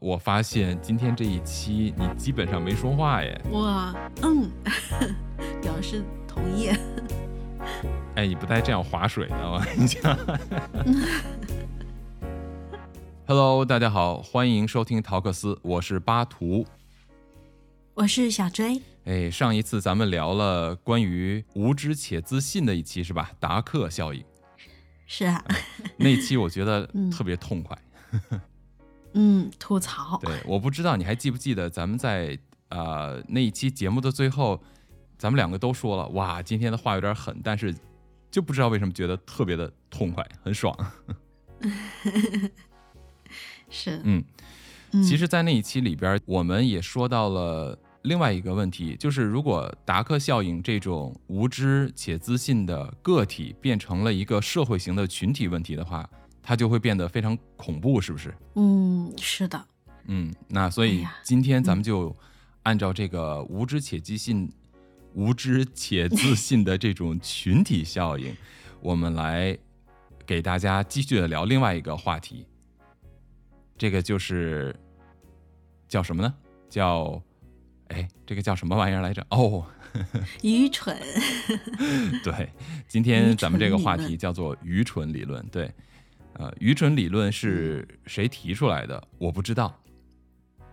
我发现今天这一期你基本上没说话耶。我嗯，表示同意。哎，你不带这样划水的，我跟你讲。Hello，大家好，欢迎收听陶克斯，我是巴图，我是小追。哎，上一次咱们聊了关于无知且自信的一期是吧？达克效应。是啊，那期我觉得特别痛快。嗯，吐槽。对，我不知道你还记不记得咱们在呃那一期节目的最后，咱们两个都说了，哇，今天的话有点狠，但是就不知道为什么觉得特别的痛快，很爽。是，嗯，其实，在那一期里边，我们也说到了另外一个问题，就是如果达克效应这种无知且自信的个体变成了一个社会型的群体问题的话。它就会变得非常恐怖，是不是？嗯，是的。嗯，那所以今天咱们就按照这个无知且自信、无知且自信的这种群体效应，我们来给大家继续的聊另外一个话题。这个就是叫什么呢？叫哎，这个叫什么玩意儿来着？哦，愚蠢。对，今天咱们这个话题叫做愚蠢理论。对。呃，愚蠢理论是谁提出来的？我不知道。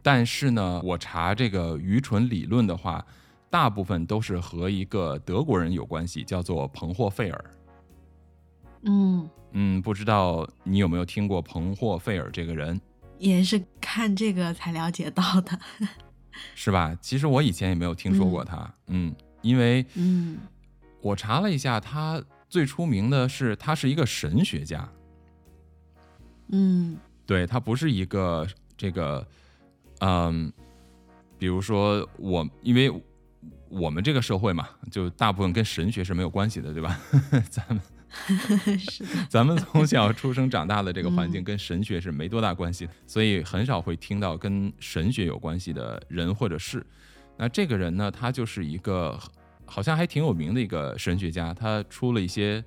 但是呢，我查这个愚蠢理论的话，大部分都是和一个德国人有关系，叫做彭霍费尔。嗯嗯，不知道你有没有听过彭霍费尔这个人？也是看这个才了解到的，是吧？其实我以前也没有听说过他。嗯，因为嗯，我查了一下，他最出名的是他是一个神学家。嗯，对，它不是一个这个，嗯，比如说我，因为我们这个社会嘛，就大部分跟神学是没有关系的，对吧？咱们 是 咱们从小出生长大的这个环境跟神学是没多大关系，所以很少会听到跟神学有关系的人或者事。那这个人呢，他就是一个好像还挺有名的一个神学家，他出了一些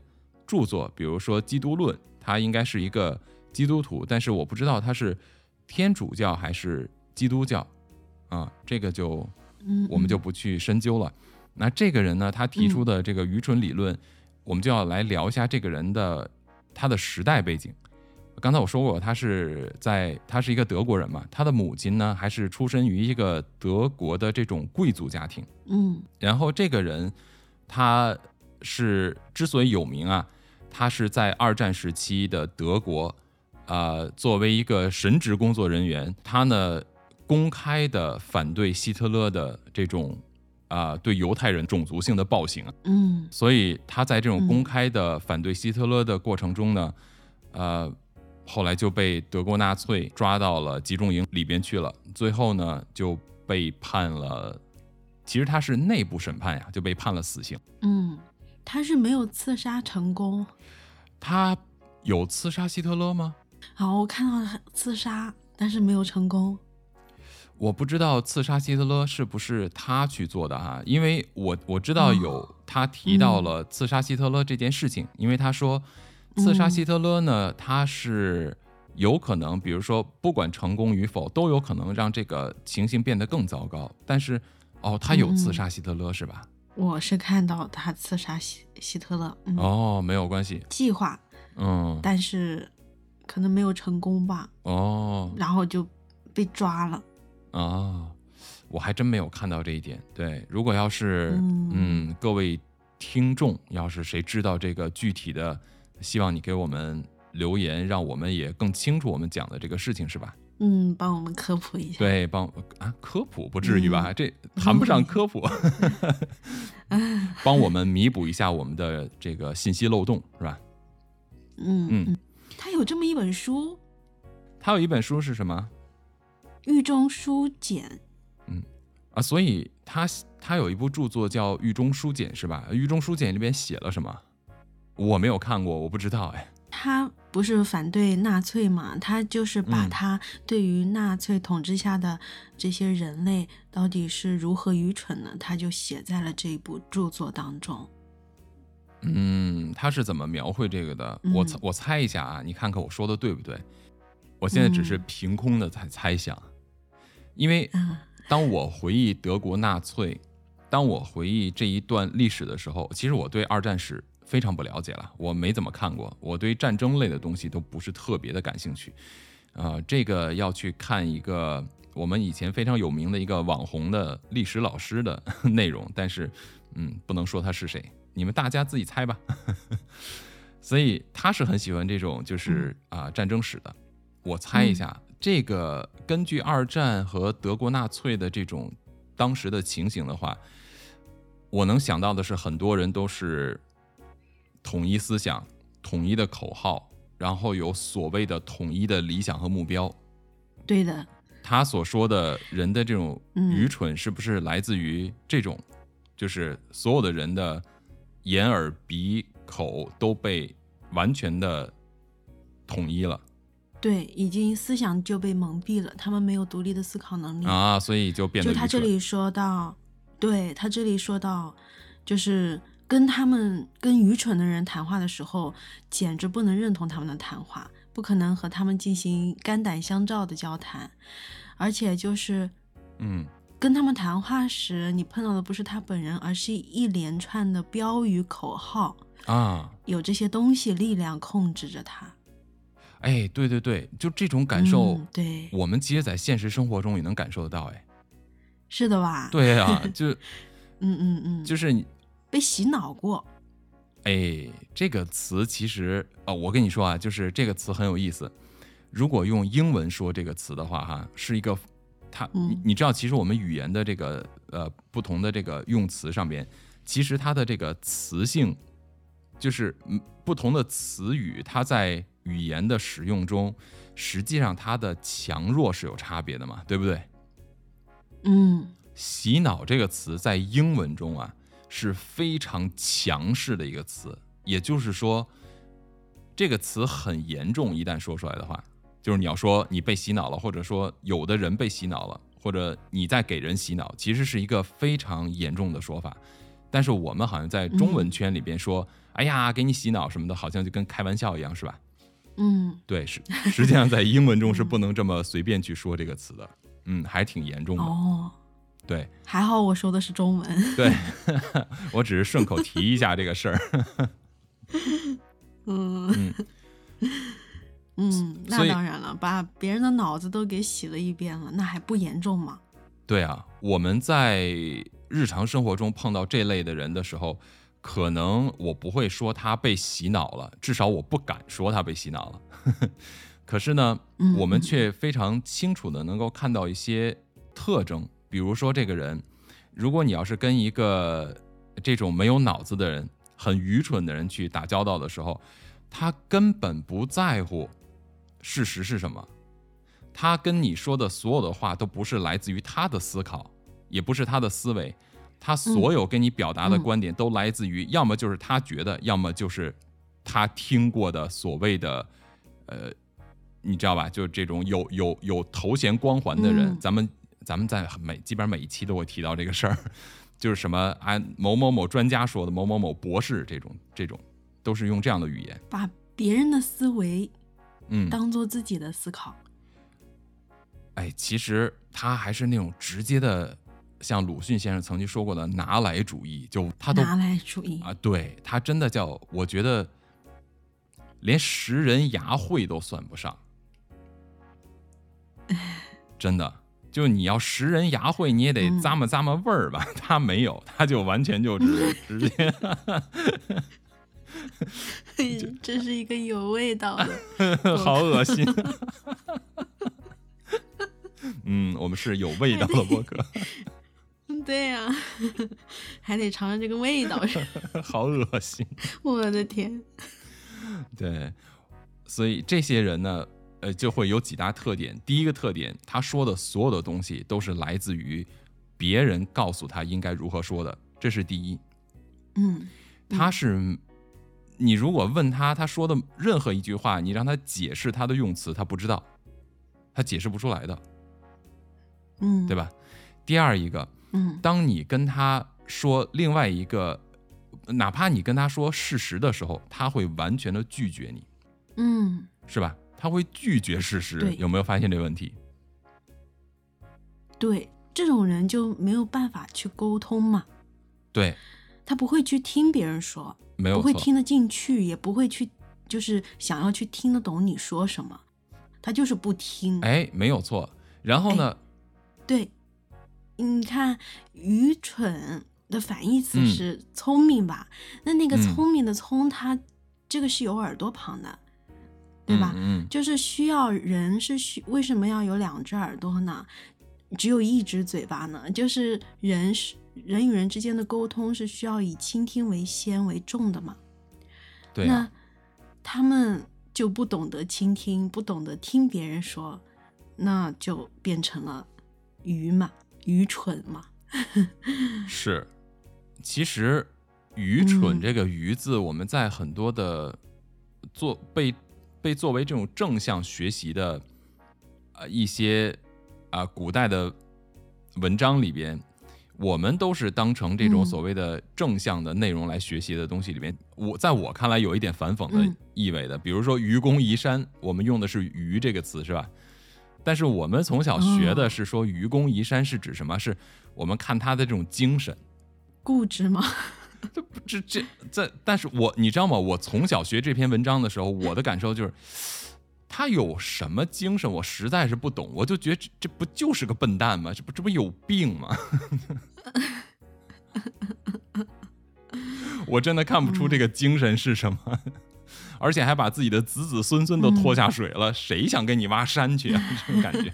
著作，比如说《基督论》，他应该是一个。基督徒，但是我不知道他是天主教还是基督教，啊，这个就我们就不去深究了。那这个人呢，他提出的这个愚蠢理论，我们就要来聊一下这个人的他的时代背景。刚才我说过，他是在他是一个德国人嘛，他的母亲呢还是出身于一个德国的这种贵族家庭，嗯，然后这个人他是之所以有名啊，他是在二战时期的德国。呃，作为一个神职工作人员，他呢公开的反对希特勒的这种啊对犹太人种族性的暴行，嗯，所以他在这种公开的反对希特勒的过程中呢，呃，后来就被德国纳粹抓到了集中营里边去了，最后呢就被判了，其实他是内部审判呀，就被判了死刑。嗯，他是没有刺杀成功，他有刺杀希特勒吗？好，我看到他自杀，但是没有成功。我不知道刺杀希特勒是不是他去做的哈，因为我我知道有他提到了刺杀希特勒这件事情，因为他说刺杀希特勒呢，他是有可能，比如说不管成功与否，都有可能让这个情形变得更糟糕。但是哦，他有刺杀希特勒是吧？我是看到他刺杀希希特勒。哦，没有关系，计划，嗯，但是。可能没有成功吧，哦，然后就被抓了，哦，我还真没有看到这一点。对，如果要是，嗯，各位听众，要是谁知道这个具体的，希望你给我们留言，让我们也更清楚我们讲的这个事情，是吧？嗯，帮我们科普一下。对，帮啊，科普不至于吧？这谈不上科普，帮我们弥补一下我们的这个信息漏洞，是吧？嗯嗯。他有这么一本书，他有一本书是什么？《狱中书简》。嗯啊，所以他他有一部著作叫《狱中书简》，是吧？《狱中书简》里边写了什么？我没有看过，我不知道哎。他不是反对纳粹嘛？他就是把他对于纳粹统治下的这些人类到底是如何愚蠢呢，他就写在了这一部著作当中。嗯，他是怎么描绘这个的？我猜我猜一下啊，你看看我说的对不对？我现在只是凭空的在猜想。因为当我回忆德国纳粹，当我回忆这一段历史的时候，其实我对二战史非常不了解了，我没怎么看过，我对战争类的东西都不是特别的感兴趣。啊，这个要去看一个我们以前非常有名的一个网红的历史老师的 内容，但是，嗯，不能说他是谁，你们大家自己猜吧。所以他是很喜欢这种就是啊战争史的。我猜一下，这个根据二战和德国纳粹的这种当时的情形的话，我能想到的是，很多人都是统一思想、统一的口号。然后有所谓的统一的理想和目标，对的。他所说的人的这种愚蠢，是不是来自于这种，就是所有的人的眼耳鼻口都被完全的统一了？对，已经思想就被蒙蔽了，他们没有独立的思考能力啊，所以就变得就他这里说到，对他这里说到，就是。跟他们跟愚蠢的人谈话的时候，简直不能认同他们的谈话，不可能和他们进行肝胆相照的交谈，而且就是，嗯，跟他们谈话时，你碰到的不是他本人，而是一连串的标语口号啊，有这些东西力量控制着他。哎，对对对，就这种感受，对，我们其实，在现实生活中也能感受得到，哎，是的吧？对啊，就，嗯嗯嗯，就是你。被洗脑过，哎，这个词其实啊，我跟你说啊，就是这个词很有意思。如果用英文说这个词的话，哈，是一个，它，你你知道，其实我们语言的这个呃不同的这个用词上边，其实它的这个词性，就是不同的词语，它在语言的使用中，实际上它的强弱是有差别的嘛，对不对？嗯，洗脑这个词在英文中啊。是非常强势的一个词，也就是说，这个词很严重。一旦说出来的话，就是你要说你被洗脑了，或者说有的人被洗脑了，或者你在给人洗脑，其实是一个非常严重的说法。但是我们好像在中文圈里边说，哎呀，给你洗脑什么的，好像就跟开玩笑一样，是吧？嗯，对，是实际上在英文中是不能这么随便去说这个词的，嗯，还挺严重的。哦。对，还好我说的是中文。对，我只是顺口提一下这个事儿。嗯 嗯，那当然了，把别人的脑子都给洗了一遍了，那还不严重吗？对啊，我们在日常生活中碰到这类的人的时候，可能我不会说他被洗脑了，至少我不敢说他被洗脑了。可是呢，我们却非常清楚的能够看到一些特征。比如说，这个人，如果你要是跟一个这种没有脑子的人、很愚蠢的人去打交道的时候，他根本不在乎事实是什么，他跟你说的所有的话都不是来自于他的思考，也不是他的思维，他所有跟你表达的观点都来自于要么就是他觉得，要么就是他听过的所谓的，呃，你知道吧？就这种有有有头衔光环的人，咱们。咱们在每基本上每一期都会提到这个事儿，就是什么啊某某某专家说的，某某某博士这种这种，都是用这样的语言，把别人的思维，嗯，当做自己的思考。哎，其实他还是那种直接的，像鲁迅先生曾经说过的拿来主义，就他都拿来主义啊，对他真的叫我觉得连识人牙慧都算不上，真的。就你要识人牙慧，你也得咂摸咂摸味儿吧。他没有，他就完全就直直接。这是一个有味道的，好恶心。嗯，我们是有味道的播客。对呀，还得尝尝这个味道是。好恶心！我的天。对，所以这些人呢？呃，就会有几大特点。第一个特点，他说的所有的东西都是来自于别人告诉他应该如何说的，这是第一。嗯，他是你如果问他他说的任何一句话，你让他解释他的用词，他不知道，他解释不出来的。嗯，对吧？第二一个，嗯，当你跟他说另外一个，哪怕你跟他说事实的时候，他会完全的拒绝你。嗯，是吧？他会拒绝事实，有没有发现这个问题？对，这种人就没有办法去沟通嘛。对，他不会去听别人说，没有不会听得进去，也不会去就是想要去听得懂你说什么，他就是不听。哎，没有错。然后呢？对，你看，愚蠢的反义词嗯是聪明吧？那那个嗯聪明的聪，它这个是有耳朵旁的，对吧？嗯嗯就是需要人是需为什么要有两只耳朵呢？只有一只嘴巴呢？就是人是人与人之间的沟通是需要以倾听为先为重的嘛？对啊那他们就不懂得倾听，不懂得听别人说，那就变成了愚嘛，愚蠢嘛。是。其实“愚蠢”嗯这个“愚”字，我们在很多的做被被作为这种正向学习的呃一些啊、古代的文章里边，我们都是当成这种嗯所谓的正向的内容来学习的东西里面，我在我看来有一点反讽的嗯意味的。比如说“愚公移山”，我们用的是“愚”这个词，是吧？但是我们从小学的哦是说“愚公移山”是指什么？是我们看他的这种精神。固执吗？这这这，但是我你知道吗？我从小学这篇文章的时候，我的感受就是，他有什么精神，我实在是不懂。我就觉得这这不就是个笨蛋吗？这不这不有病吗？我真的看不出这个精神是什么，而且还把自己的子子孙孙都拖下水了，谁想跟你挖山去啊？这种感觉。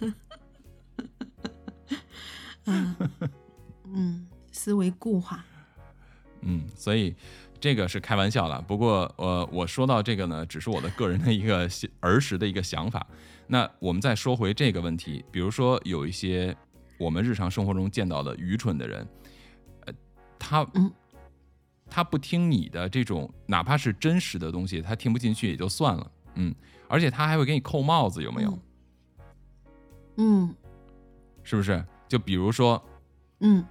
嗯 嗯，思维固化。嗯，所以这个是开玩笑了。不过，呃，我说到这个呢，只是我的个人的一个儿时的一个想法。那我们再说回这个问题，比如说有一些我们日常生活中见到的愚蠢的人，呃，他嗯他不听你的这种，哪怕是真实的东西，他听不进去也就算了，嗯，而且他还会给你扣帽子，有没有？嗯是不是？就比如说，嗯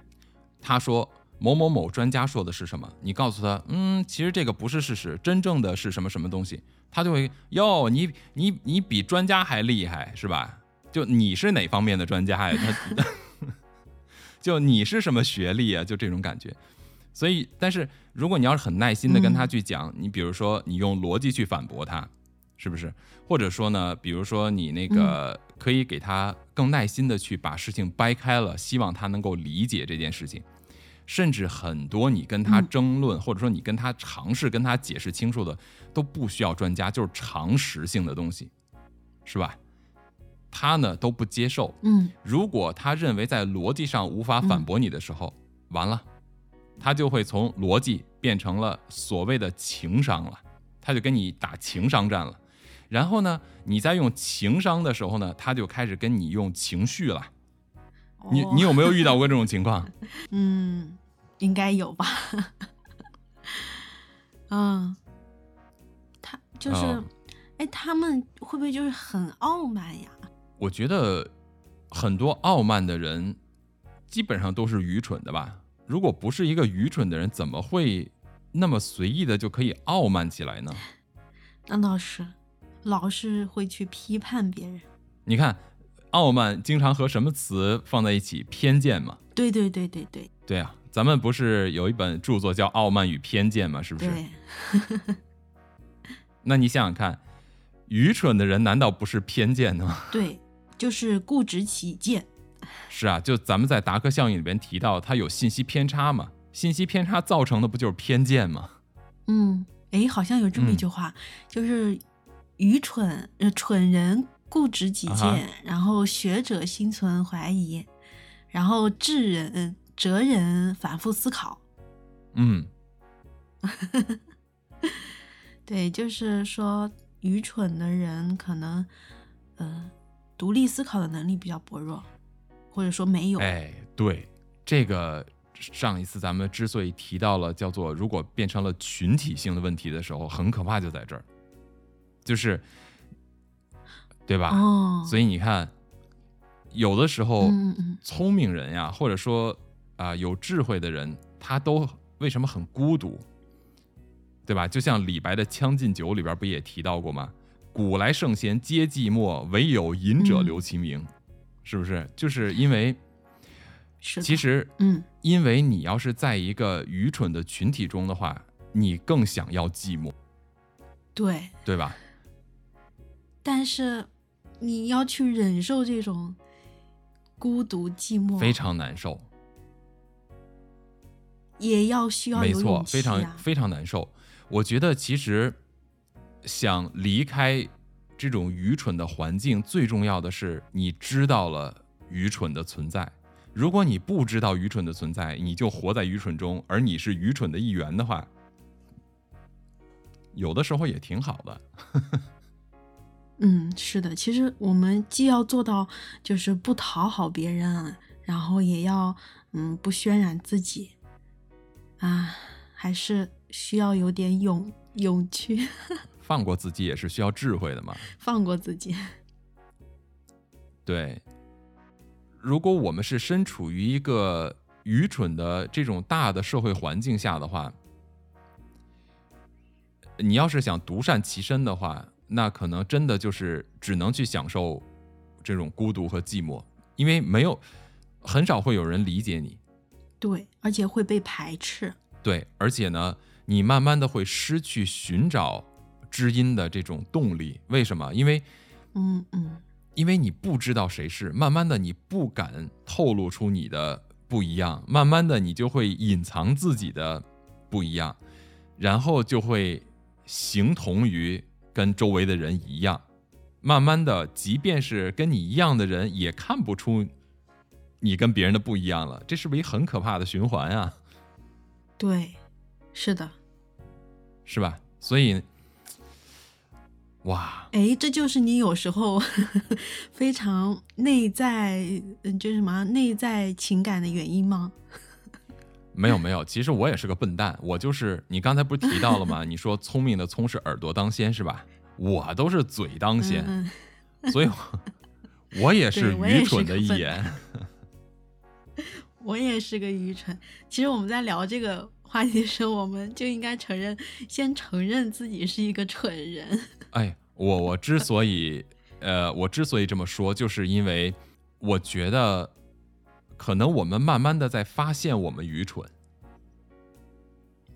他说某某某专家说的是什么，你告诉他，嗯，其实这个不是事实，真正的是什么什么东西，他就会哟，你你你比专家还厉害是吧？就你是哪方面的专家呀？他 就你是什么学历啊？就这种感觉。所以，但是如果你要是很耐心的跟他去讲，你比如说你用逻辑去反驳他，是不是？或者说呢，比如说你那个可以给他更耐心的去把事情掰开了，希望他能够理解这件事情。甚至很多你跟他嗯争论，或者说你跟他尝试跟他解释清楚的，都不需要专家，就是常识性的东西，是吧？他呢都不接受。嗯如果他认为在逻辑上无法反驳你的时候，完了，他就会从逻辑变成了所谓的情商了，他就跟你打情商战了。然后呢，你在用情商的时候呢，他就开始跟你用情绪了。你哦你有没有遇到过这种情况？嗯，应该有吧。嗯，他就是，哦哎，他们会不会就是很傲慢呀？我觉得很多傲慢的人基本上都是愚蠢的吧。如果不是一个愚蠢的人，怎么会那么随意的就可以傲慢起来呢？那倒是，老是会去批判别人。你看，傲慢经常和什么词放在一起？偏见嘛。对对对对对对啊，咱们不是有一本著作叫《傲慢与偏见》吗？是不是？对，那你想想看，愚蠢的人难道不是偏见的吗？对，就是固执己见。是啊，就咱们在达克效应里边提到，他有信息偏差嘛，信息偏差造成的不就是偏见吗？嗯，哎，好像有这么一嗯句话，就是愚蠢呃蠢人固执己见，然后学者心存怀疑，然后智人哲人反复思考。嗯，对，就是说愚蠢的人可能呃独立思考的能力比较薄弱，或者说没有。哎，对，这个上一次咱们之所以提到了叫做如果变成了群体性的问题的时候，很可怕就在这儿，就是对吧？哦，所以你看，有的时候聪明人呀，或者说啊、有智慧的人，他都为什么很孤独？对吧？就像李白的《将进酒》里边不也提到过吗？古来圣贤皆寂寞，唯有饮者嗯留其名，是不是？就是因为。其实，嗯，因为你要是在一个愚蠢的群体中的话，你更想要寂寞，对，对吧？但是你要去忍受这种孤独寂寞，非常难受，也要需要没错，非常啊非常难受。我觉得其实想离开这种愚蠢的环境，最重要的是你知道了愚蠢的存在。如果你不知道愚蠢的存在，你就活在愚蠢中，而你是愚蠢的一员的话，有的时候也挺好的。嗯，是的，其实我们既要做到就是不讨好别人，然后也要嗯不渲染自己，啊，还是需要有点勇勇气，放过自己也是需要智慧的嘛。放过自己。对，如果我们是身处于一个愚蠢的这种大的社会环境下的话，你要是想独善其身的话，那可能真的就是只能去享受这种孤独和寂寞，因为没有很少会有人理解你。对，而且会被排斥。对，而且呢，你慢慢的会失去寻找知音的这种动力。为什么？因为嗯嗯，因为你不知道谁是，慢慢的你不敢透露出你的不一样，慢慢的你就会隐藏自己的不一样，然后就会形同于跟周围的人一样。慢慢的，即便是跟你一样的人，也看不出你跟别人的不一样了。这是不是一个很可怕的循环啊？对，是的。是吧？所以，哇，哎，这就是你有时候 非常内在，嗯，就是什么内在情感的原因吗？没有没有，其实我也是个笨蛋，我就是你刚才不是提到了吗？你说聪明的聪是耳朵当先是吧？我都是嘴当先，嗯 所以我我也是愚蠢的一言。我也是个愚蠢。其实我们在聊这个话题的时候，我们就应该承认，先承认自己是一个蠢人。哎，我我之所以呃，我之所以这么说，就是因为我觉得可能我们慢慢的在发现我们愚蠢。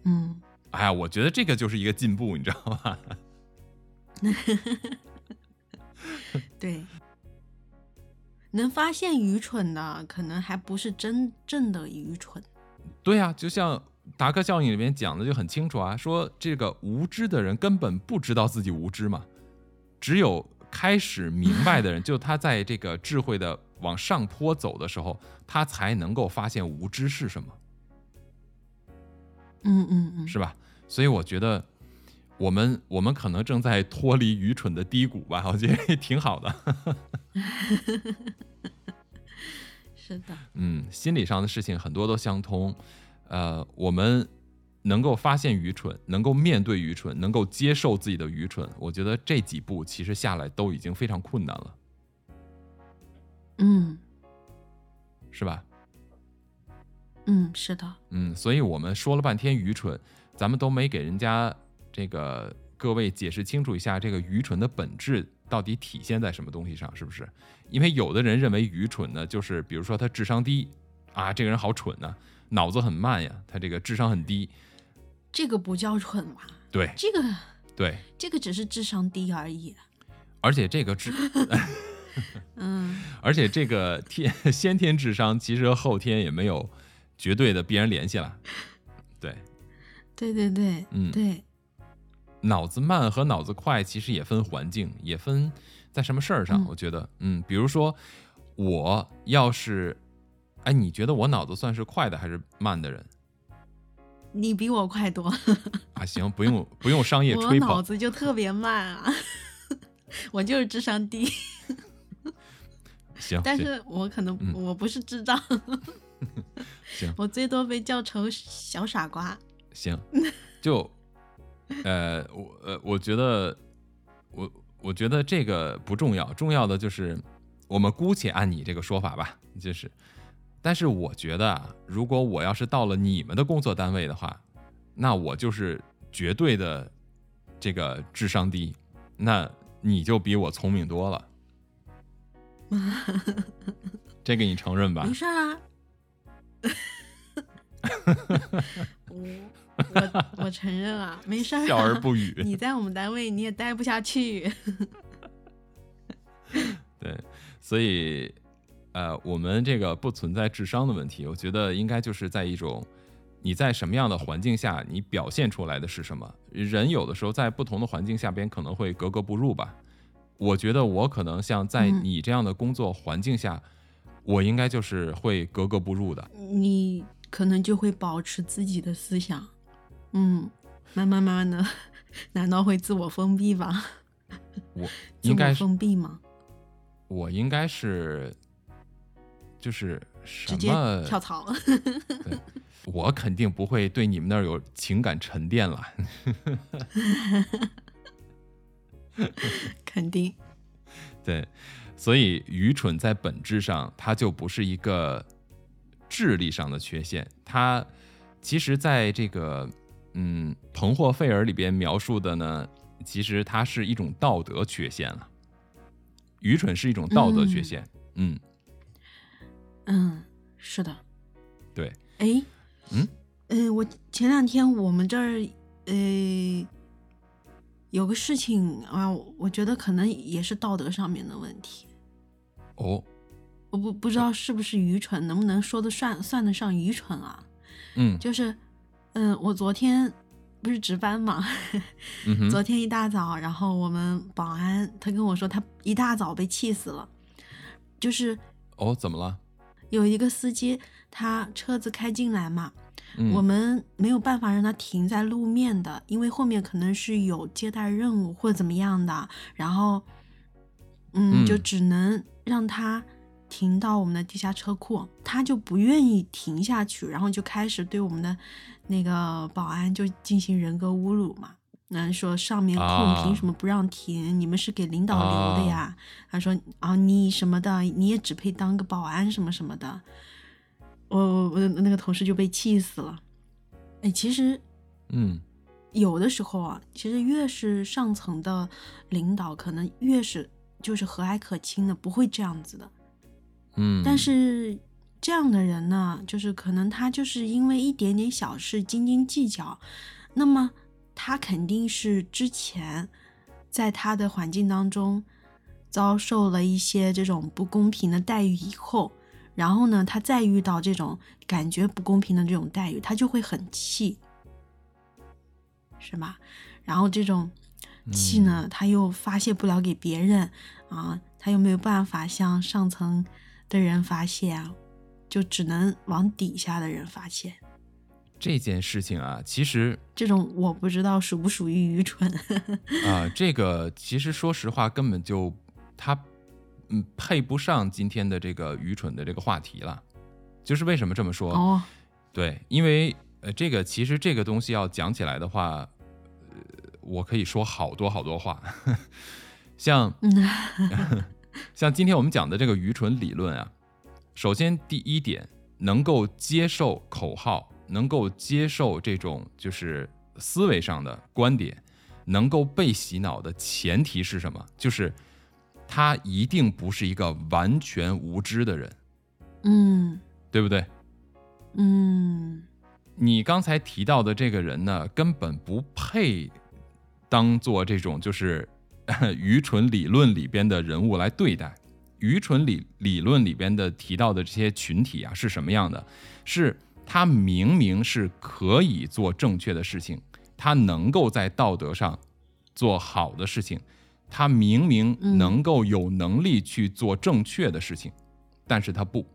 嗯，哎呀，我觉得这个就是一个进步，你知道吗？对。能发现愚蠢的，可能还不是真正的愚蠢。对呀、就像达克效应里面讲的就很清楚啊，说这个无知的人根本不知道自己无知嘛，只有开始明白的人，就他在这个智慧的往上坡走的时候，他才能够发现无知是什么，嗯嗯嗯，是吧？所以我觉得我们我们可能正在脱离愚蠢的低谷吧，我觉得也挺好的。是的，嗯，心理上的事情很多都相通，呃，我们能够发现愚蠢，能够面对愚蠢，能够接受自己的愚蠢，我觉得这几步其实下来都已经非常困难了，嗯是吧？嗯，是的，嗯，所以我们说了半天愚蠢，咱们都没给人家这个各位解释清楚一下这个愚蠢的本质到底体现在什么东西上，是不是？因为有的人认为愚蠢呢，就是比如说他智商低啊，这个人好蠢呐、脑子很慢呀，他这个智商很低，这个不叫蠢吧？对这个对，这个只是智商低而已。而且这个智，嗯，而且这个天先天智商其实和后天也没有绝对的必然联系了，对。对对对，嗯。对，脑子慢和脑子快其实也分环境，也分在什么事儿上。嗯。我觉得，嗯，比如说我要是，哎，你觉得我脑子算是快的还是慢的人？你比我快多，啊？行，不用不用商业吹捧，脑子就特别慢啊，我就是智商低，行，但是。我可能、嗯。我不是智障，行。我最多被叫成小傻瓜。行，就呃，我呃，我觉得我我觉得这个不重要，重要的就是我们姑且按你这个说法吧，就是，但是我觉得啊，如果我要是到了你们的工作单位的话，那我就是绝对的这个智商低，那你就比我聪明多了，这个你承认吧没？事啊，我我我承认啊，没事儿、啊，笑而不语。你在我们单位你也待不下去。对，所以呃，我们这个不存在智商的问题，我觉得应该就是在一种你在什么样的环境下，你表现出来的是什么。人有的时候在不同的环境下边可能会格格不入吧。我觉得我可能像在你这样的工作环境下，嗯、我应该就是会格格不入的。你可能就会保持自己的思想，嗯，慢慢慢慢的，难道会自我封闭吧？我 应该封闭吗？我应该是，就是什么跳槽。对，我肯定不会对你们那儿有情感沉淀了。肯定。对，所以愚蠢在本质上，它就不是一个智力上的缺陷，它其实在这个嗯彭霍费尔里边描述的呢，其实它是一种道德缺陷了。愚蠢是一种道德缺陷，嗯，嗯，是的，对，哎，嗯，呃，我前两天我们这儿呃有个事情啊，我觉得可能也是道德上面的问题。哦，我不不知道是不是愚蠢，能不能说得算算得上愚蠢啊？嗯，就是，嗯，我昨天。不是值班嘛？嗯、昨天一大早，然后我们保安他跟我说，他一大早被气死了。就是哦，怎么了？有一个司机，他车子开进来嘛，嗯、我们没有办法让他停在路面的，因为后面可能是有接待任务或者怎么样的，然后，嗯，嗯就只能让他停到我们的地下车库，他就不愿意停下去，然后就开始对我们的。那个保安就进行人格侮辱嘛，那说上面空凭什么不让停？啊、你们是给领导留的呀？啊、他说啊，你什么的，你也只配当个保安什么什么的。我我那个同事就被气死了。哎，其实，嗯，有的时候啊，其实越是上层的领导，可能越是就是和蔼可亲的，不会这样子的。嗯，但是。这样的人呢，就是可能他就是因为一点点小事斤斤计较，那么他肯定是之前在他的环境当中遭受了一些这种不公平的待遇以后，然后呢，他再遇到这种感觉不公平的这种待遇，他就会很气，是吧？然后这种气呢，他又发泄不了给别人啊，他又没有办法向上层的人发泄啊。就只能往底下的人发泄。这件事情啊，其实这种我不知道属不属于愚蠢 啊。这个其实说实话，根本就他嗯配不上今天的这个愚蠢的这个话题了。就是为什么这么说？哦，对，因为呃，这个其实这个东西要讲起来的话，呃，我可以说好多好多话。像 像今天我们讲的这个愚蠢理论啊。首先，第一点，能够接受口号，能够接受这种就是思维上的观点，能够被洗脑的前提是什么？就是他一定不是一个完全无知的人，嗯，对不对？嗯，你刚才提到的这个人呢，根本不配当做这种就是 愚蠢理论里边的人物来对待。愚蠢理理论里边的提到的这些群体啊，是什么样的？是他明明是可以做正确的事情，他能够在道德上做好的事情，他明明能够有能力去做正确的事情，但是他不，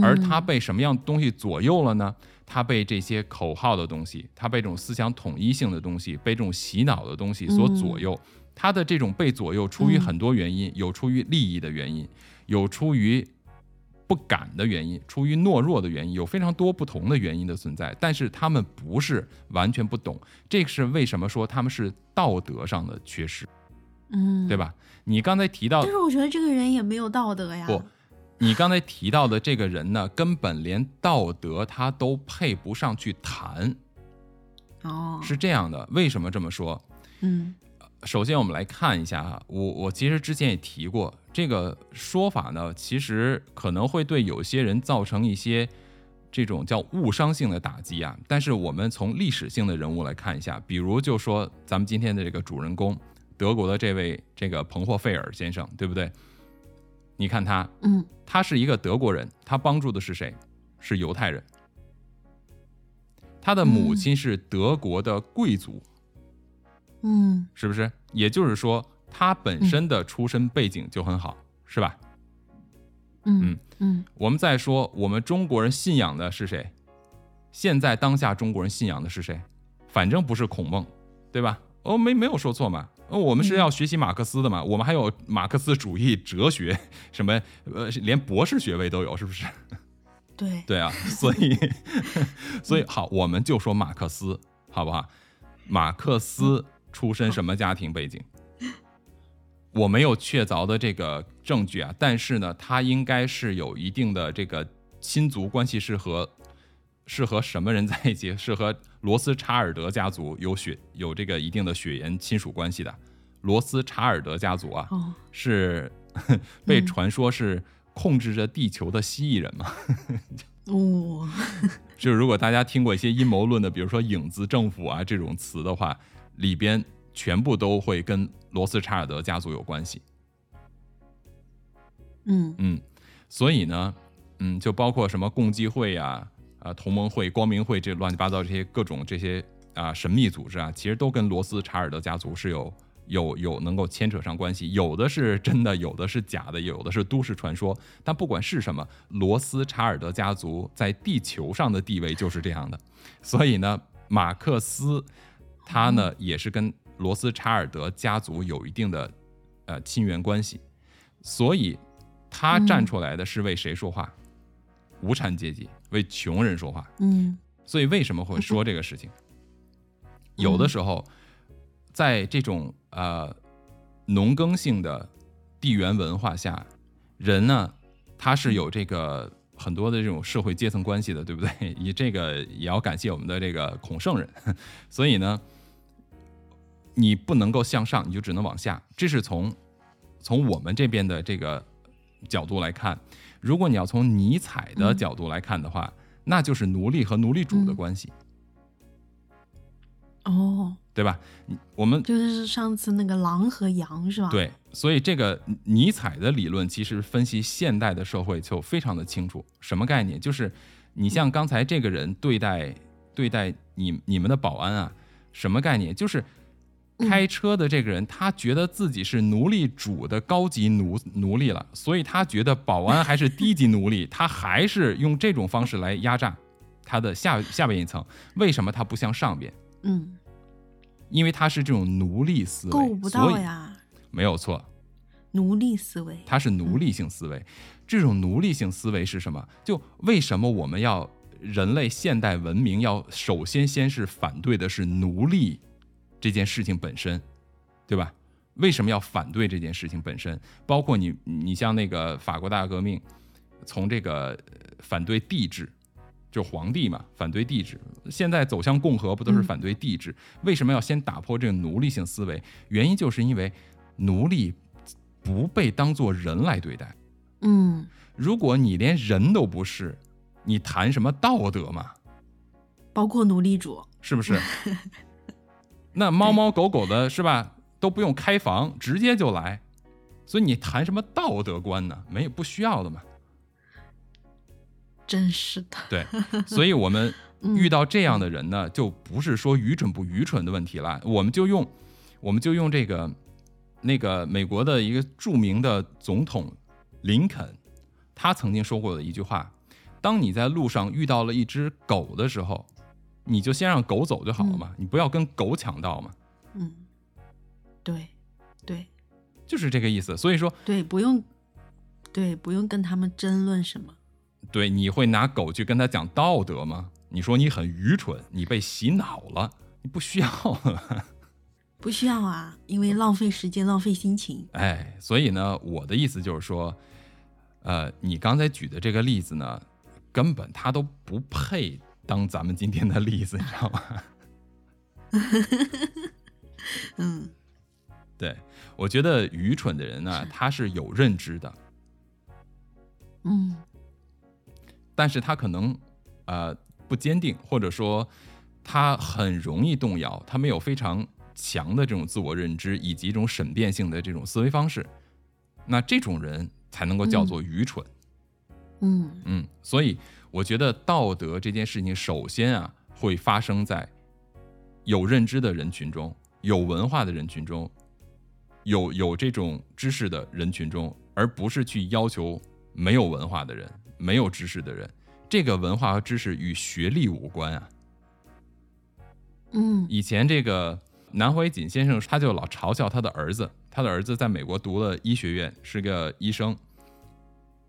而他被什么样东西左右了呢？他被这些口号的东西，他被这种思想统一性的东西，被这种洗脑的东西所左右。他的这种被左右，出于很多原因，有出于利益的原因，有出于不敢的原因，出于懦弱的原因，有非常多不同的原因的存在。但是他们不是完全不懂，这是为什么说他们是道德上的缺失，嗯，对吧？你刚才提到，但是我觉得这个人也没有道德呀。不，你刚才提到的这个人呢，根本连道德他都配不上去谈。哦，是这样的，为什么这么说？嗯。首先，我们来看一下哈，我我其实之前也提过这个说法呢，其实可能会对有些人造成一些这种叫误伤性的打击啊。但是我们从历史性的人物来看一下，比如就说咱们今天的这个主人公，德国的这位这个彭霍费尔先生，对不对？你看他，嗯，他是一个德国人，他帮助的是谁？是犹太人。他的母亲是德国的贵族，嗯是不是？也就是说，他本身的出身背景就很好，是吧？嗯嗯我们再说，我们中国人信仰的是谁？现在当下中国人信仰的是谁？反正不是孔孟，对吧？哦，没没有说错嘛。哦，我们是要学习马克思的嘛，我们还有马克思主义哲学，什么呃，连博士学位都有，是不是？对，对啊，所以 所以好，我们就说马克思，好不好？马克思出身什么家庭背景？我没有确凿的这个证据啊，但是呢，他应该是有一定的这个亲族关系，是和是和什么人在一起？是和罗斯查尔德家族有血有这个一定的血缘亲属关系的。罗斯查尔德家族啊，哦，是被传说是控制着地球的蜥蜴人嘛？哦，就是如果大家听过一些阴谋论的，比如说“影子政府”啊这种词的话，里边全部都会跟罗斯查尔德家族有关系。嗯嗯，所以呢，嗯，就包括什么共济会呀、啊、同盟会、光明会这乱七八糟这些各种这些啊神秘组织啊，其实都跟罗斯查尔德家族是有有有能够牵扯上关系，有的是真的，有的是假的，有的是都市传说。但不管是什么，罗斯查尔德家族在地球上的地位就是这样的。所以呢，马克思他呢也是跟罗斯查尔德家族有一定的呃亲缘关系，所以他站出来的是为谁说话？无产阶级，为穷人说话。嗯所以为什么会说这个事情？有的时候，在这种呃农耕性的地缘文化下，人呢他是有这个很多的这种社会阶层关系的，对不对？以这个也要感谢我们的这个孔圣人，所以呢，你不能够向上，你就只能往下。这是从从我们这边的这个角度来看。如果你要从尼采的角度来看的话，那就是奴隶和奴隶主的关系，哦，对吧？我们就是上次那个狼和羊是吧？，对，所以这个尼采的理论其实分析现代的社会就非常的清楚。什么概念？就是你像刚才这个人对待对待你你们的保安啊，什么概念？就是开车的这个人，他觉得自己是奴隶主的高级奴奴隶了，所以他觉得保安还是低级奴隶，他还是用这种方式来压榨他的下下边一层。为什么他不向上边？嗯，因为他是这种奴隶思维，够不到呀，没有错。奴隶思维。他是奴隶性思维。这种奴隶性思维是什么？就为什么我们要人类现代文明要首先先是反对的是奴隶这件事情本身，对吧？为什么要反对这件事情本身？包括你，你像那个法国大革命，从这个呃反对帝制，就皇帝嘛，反对帝制。现在走向共和，不都是反对帝制？为什么要先打破这个奴隶性思维？原因就是因为奴隶不被当做人来对待。嗯，如果你连人都不是，你谈什么道德嘛？包括奴隶主。是不是？那猫猫狗狗的是吧，都不用开房，直接就来，所以你谈什么道德观呢？没有，不需要的嘛。真是的。对，所以我们 嗯遇到这样的人呢，就不是说愚蠢不愚蠢的问题了，我们就用，我们就用这个那个美国的一个著名的总统林肯，他曾经说过的一句话：当你在路上遇到了一只狗的时候，你就先让狗走就好了嘛，你不要跟狗抢道嘛，嗯，对，对，就是这个意思。所以说，对，不用，对，不用跟他们争论什么。对，你会拿狗去跟他讲道德吗？你说你很愚蠢，你被洗脑了，你不需要了。不需要啊，因为浪费时间，浪费心情。哎，所以呢，我的意思就是说，呃，你刚才举的这个例子呢，根本他都不配当咱们今天的例子，你知道吗？嗯。对，我觉得愚蠢的人呢，他是有认知的，嗯。但是他可能呃不坚定，或者说他很容易动摇，他没有非常强的这种自我认知以及一种审辩性的这种思维方式，那这种人才能够叫做愚蠢。嗯。嗯，所以我觉得道德这件事情，首先啊会发生在有认知的人群中、有文化的人群中、有有这种知识的人群中，而不是去要求没有文化的人、没有知识的人。这个文化和知识与学历无关啊。嗯以前这个南怀瑾先生他就老嘲笑他的儿子，他的儿子在美国读了医学院，是个医生。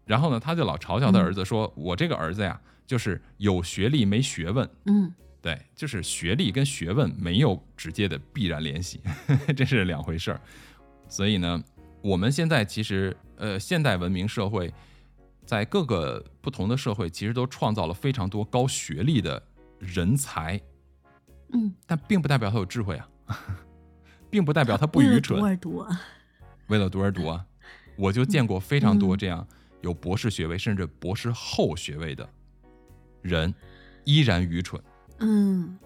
然后呢，他就老嘲笑他儿子说：“我这个儿子呀，就是有学历没学问。嗯对，就是学历跟学问没有直接的必然联系，这是两回事儿。所以呢，我们现在其实呃，现代文明社会，在各个不同的社会，其实都创造了非常多高学历的人才，嗯，但并不代表他有智慧啊，并不代表他不愚蠢。为了读而读啊。为了读而读啊，我就见过非常多嗯这样有博士学位甚至博士后学位的人，依然愚蠢。嗯，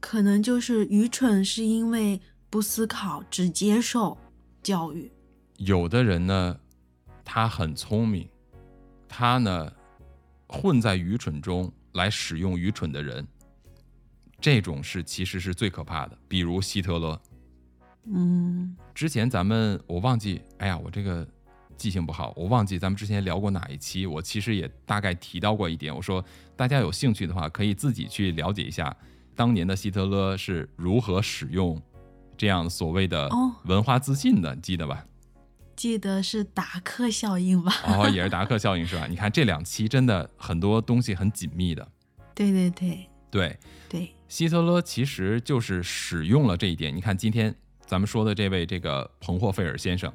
可能就是愚蠢，是因为不思考，只接受教育。有的人呢，他很聪明，他呢混在愚蠢中来使用愚蠢的人，这种是其实是最可怕的。比如希特勒，嗯之前咱们我忘记，哎呀，我这个记性不好，我忘记咱们之前聊过哪一期。我其实也大概提到过一点，我说大家有兴趣的话，可以自己去了解一下当年的希特勒是如何使用这样所谓的哦文化自信的，你记得吧？记得是达克效应吧？哦，也是达克效应是吧？你看这两期真的很多东西很紧密的。对对对对，对，希特勒其实就是使用了这一点。你看今天咱们说的这位这个彭霍费尔先生，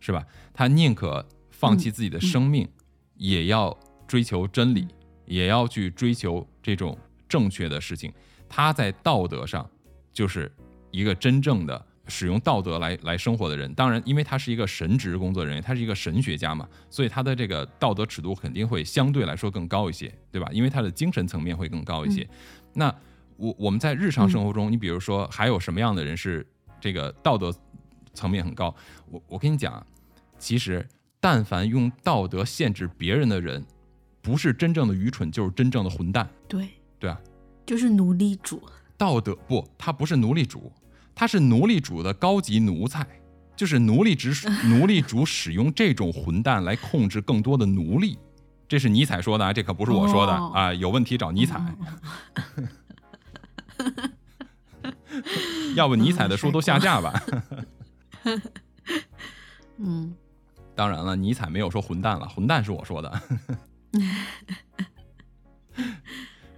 是吧？他宁可放弃自己的生命，也要追求真理，也要去追求这种正确的事情。他在道德上就是一个真正的使用道德来来生活的人。当然，因为他是一个神职工作人员，他是一个神学家嘛，所以他的这个道德尺度肯定会相对来说更高一些，对吧？因为他的精神层面会更高一些。那我我们在日常生活中，你比如说还有什么样的人是这个道德层面很高？我我跟你讲啊，其实但凡用道德限制别人的人，不是真正的愚蠢，就是真正的混蛋，对，对啊。就是奴隶主。道德不，他不是奴隶主，他是奴隶主的高级奴才，就是奴隶主 奴隶主使用这种混蛋来控制更多的奴隶。这是尼采说的啊，这可不是我说的、哦啊！有问题找尼采，要不尼采的书都下架吧？嗯 当然了，尼采没有说混蛋了，混蛋是我说的。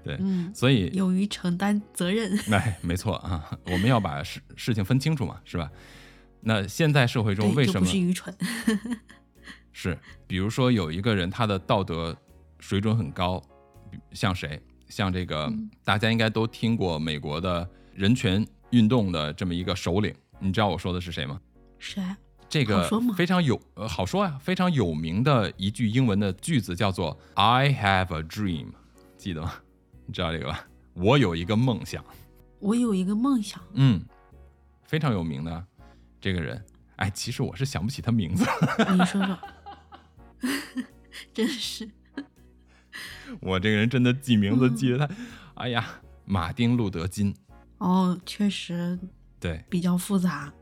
对，嗯，所以勇于承担责任。哎，没错啊，我们要把事事情分清楚嘛，是吧？那现在社会中为什么是愚蠢。是？比如说有一个人他的道德水准很高，像谁？像这个、嗯大家应该都听过美国的人权运动的这么一个首领，你知道我说的是谁吗？谁？这个非常有呃好说呀，非常有名的一句英文的句子叫做 "I have a dream"，记得吗？你知道这个吧？我有一个梦想。我有一个梦想。嗯，非常有名的这个人。哎，其实我是想不起他名字，你说说，真是我这个人真的记名字嗯记得他，哎呀，马丁路德金。哦，确实对，比较复杂。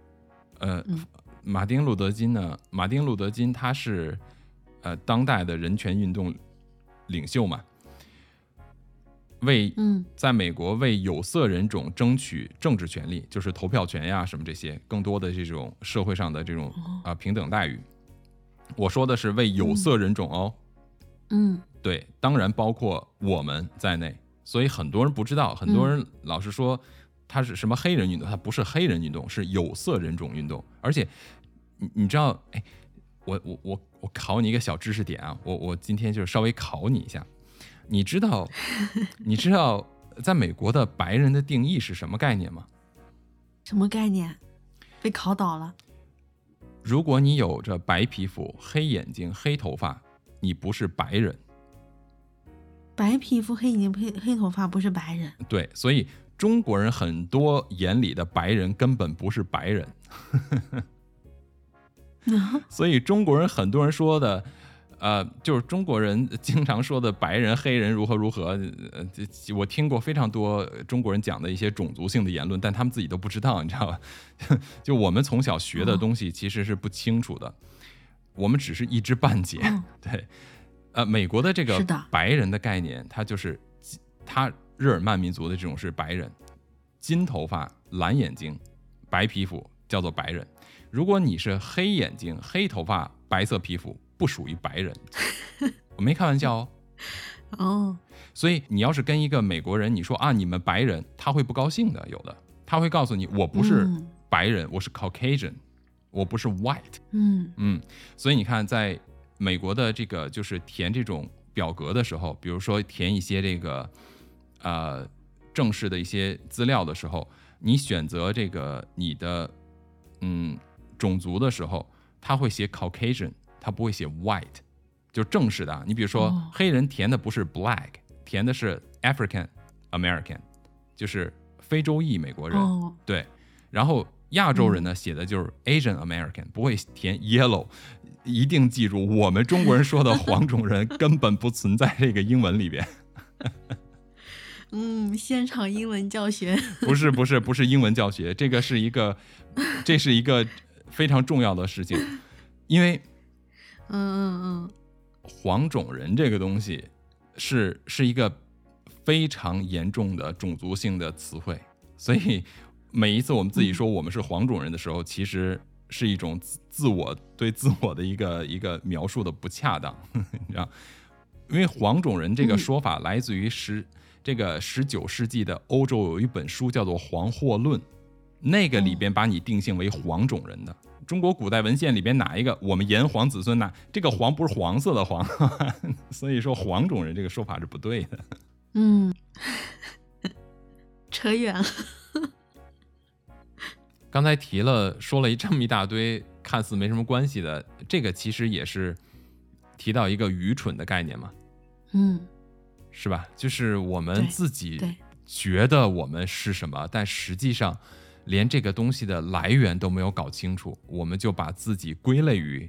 呃，嗯马丁路德金呢？马丁路德金他是呃当代的人权运动领袖嘛，为嗯在美国为有色人种争取政治权利，就是投票权呀什么这些，更多的这种社会上的这种啊、平等待遇。我说的是为有色人种哦，嗯对，当然包括我们在内。所以很多人不知道，很多人老是说它是什么黑人运动，它不是黑人运动，是有色人种运动。而且你你知道，哎，我我我我考你一个小知识点啊，我我今天就是稍微考你一下，你知道 你知道在美国的白人的定义是什么概念吗？什么概念？被考倒了。如果你有着白皮肤、黑眼睛、黑头发，你不是白人。白白皮肤、黑眼睛、黑黑头发不是白人。对，所以中国人很多眼里的白人根本不是白人。所以中国人很多人说的，呃，就是中国人经常说的白人、黑人如何如何。呃，我听过非常多中国人讲的一些种族性的言论，但他们自己都不知道，你知道吧？就我们从小学的东西其实是不清楚的，我们只是一知半解。对，呃，美国的这个白人的概念，它就是他日耳曼民族的这种是白人，金头发、蓝眼睛、白皮肤叫做白人。如果你是黑眼睛、黑头发、白色皮肤，不属于白人。我没开玩笑哦。哦。所以你要是跟一个美国人，你说啊，你们白人，他会不高兴的。有的，他会告诉你，我不是白人，我是 Caucasian，我不是 White。嗯嗯。所以你看，在美国的这个就是填这种表格的时候，比如说填一些这个呃正式的一些资料的时候，你选择这个你的嗯。种族的时候，他会写 Caucasian，他不会写 White，就正式的。你比如说，黑人填的不是 Black，填的是 African American，就是非洲裔美国人。对，然后亚洲人呢写的就是 Asian American，不会填 Yellow。一定记住，我们中国人说的黄种人根本不存在这个英文里边。嗯，现场英文教学。不是不是不是英文教学，这个是一个，这是一个。非常重要的事情，因为，嗯嗯嗯，黄种人这个东西是是一个非常严重的种族性的词汇，所以每一次我们自己说我们是黄种人的时候，其实是一种自我对自我的一个一个描述的不恰当，你知道？因为黄种人这个说法来自于十这个十九世纪的欧洲有一本书叫做《黄祸论》。那个里边把你定性为黄种人的，中国古代文献里边哪一个？我们炎黄子孙呐，这个黄不是黄色的黄，所以说黄种人这个说法是不对的。嗯，扯远了。刚才提了说了一这么一大堆看似没什么关系的，这个其实也是提到一个愚蠢的概念嘛。嗯，是吧？就是我们自己觉得我们是什么，但实际上。连这个东西的来源都没有搞清楚，我们就把自己归类于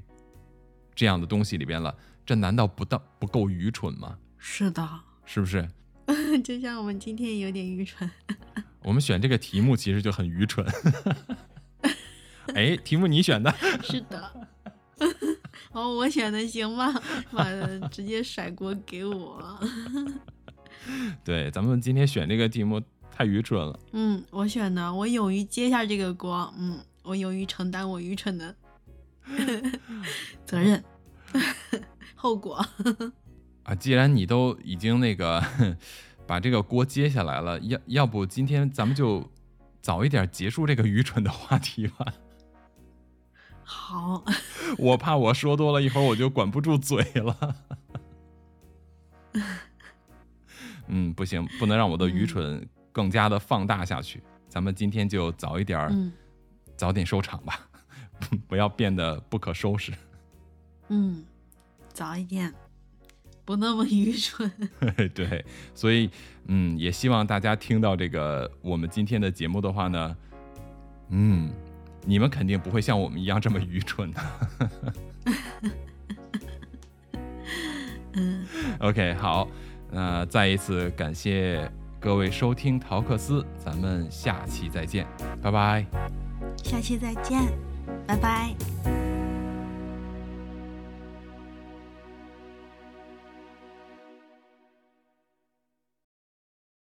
这样的东西里边了，这难道不到不够愚蠢吗？是的，是不是？就像我们今天有点愚蠢。我们选这个题目其实就很愚蠢。哎，题目你选的？是的。哦，我选的行吗？妈的，直接甩锅给我。对，咱们今天选这个题目。太愚蠢了。嗯，我选的，我勇于接下这个锅。嗯，我勇于承担我愚蠢的责任后果。啊，既然你都已经那个 把这个锅接下来了，要要不今天咱们就早一点结束这个愚蠢的话题吧。好。我怕我说多了一会儿我就管不住嘴了。嗯，不行，不能让我的愚蠢。更加的放大下去，咱们今天就早一点儿，早点收场吧，不要变得不可收拾。嗯，早一点，不那么愚蠢。对，所以嗯，也希望大家听到这个我们今天的节目的话呢，嗯，你们肯定不会像我们一样这么愚蠢的。嗯，OK，好，那再一次感谢。各位收听陶克斯，咱们下期再见，拜拜。下期再见，拜拜。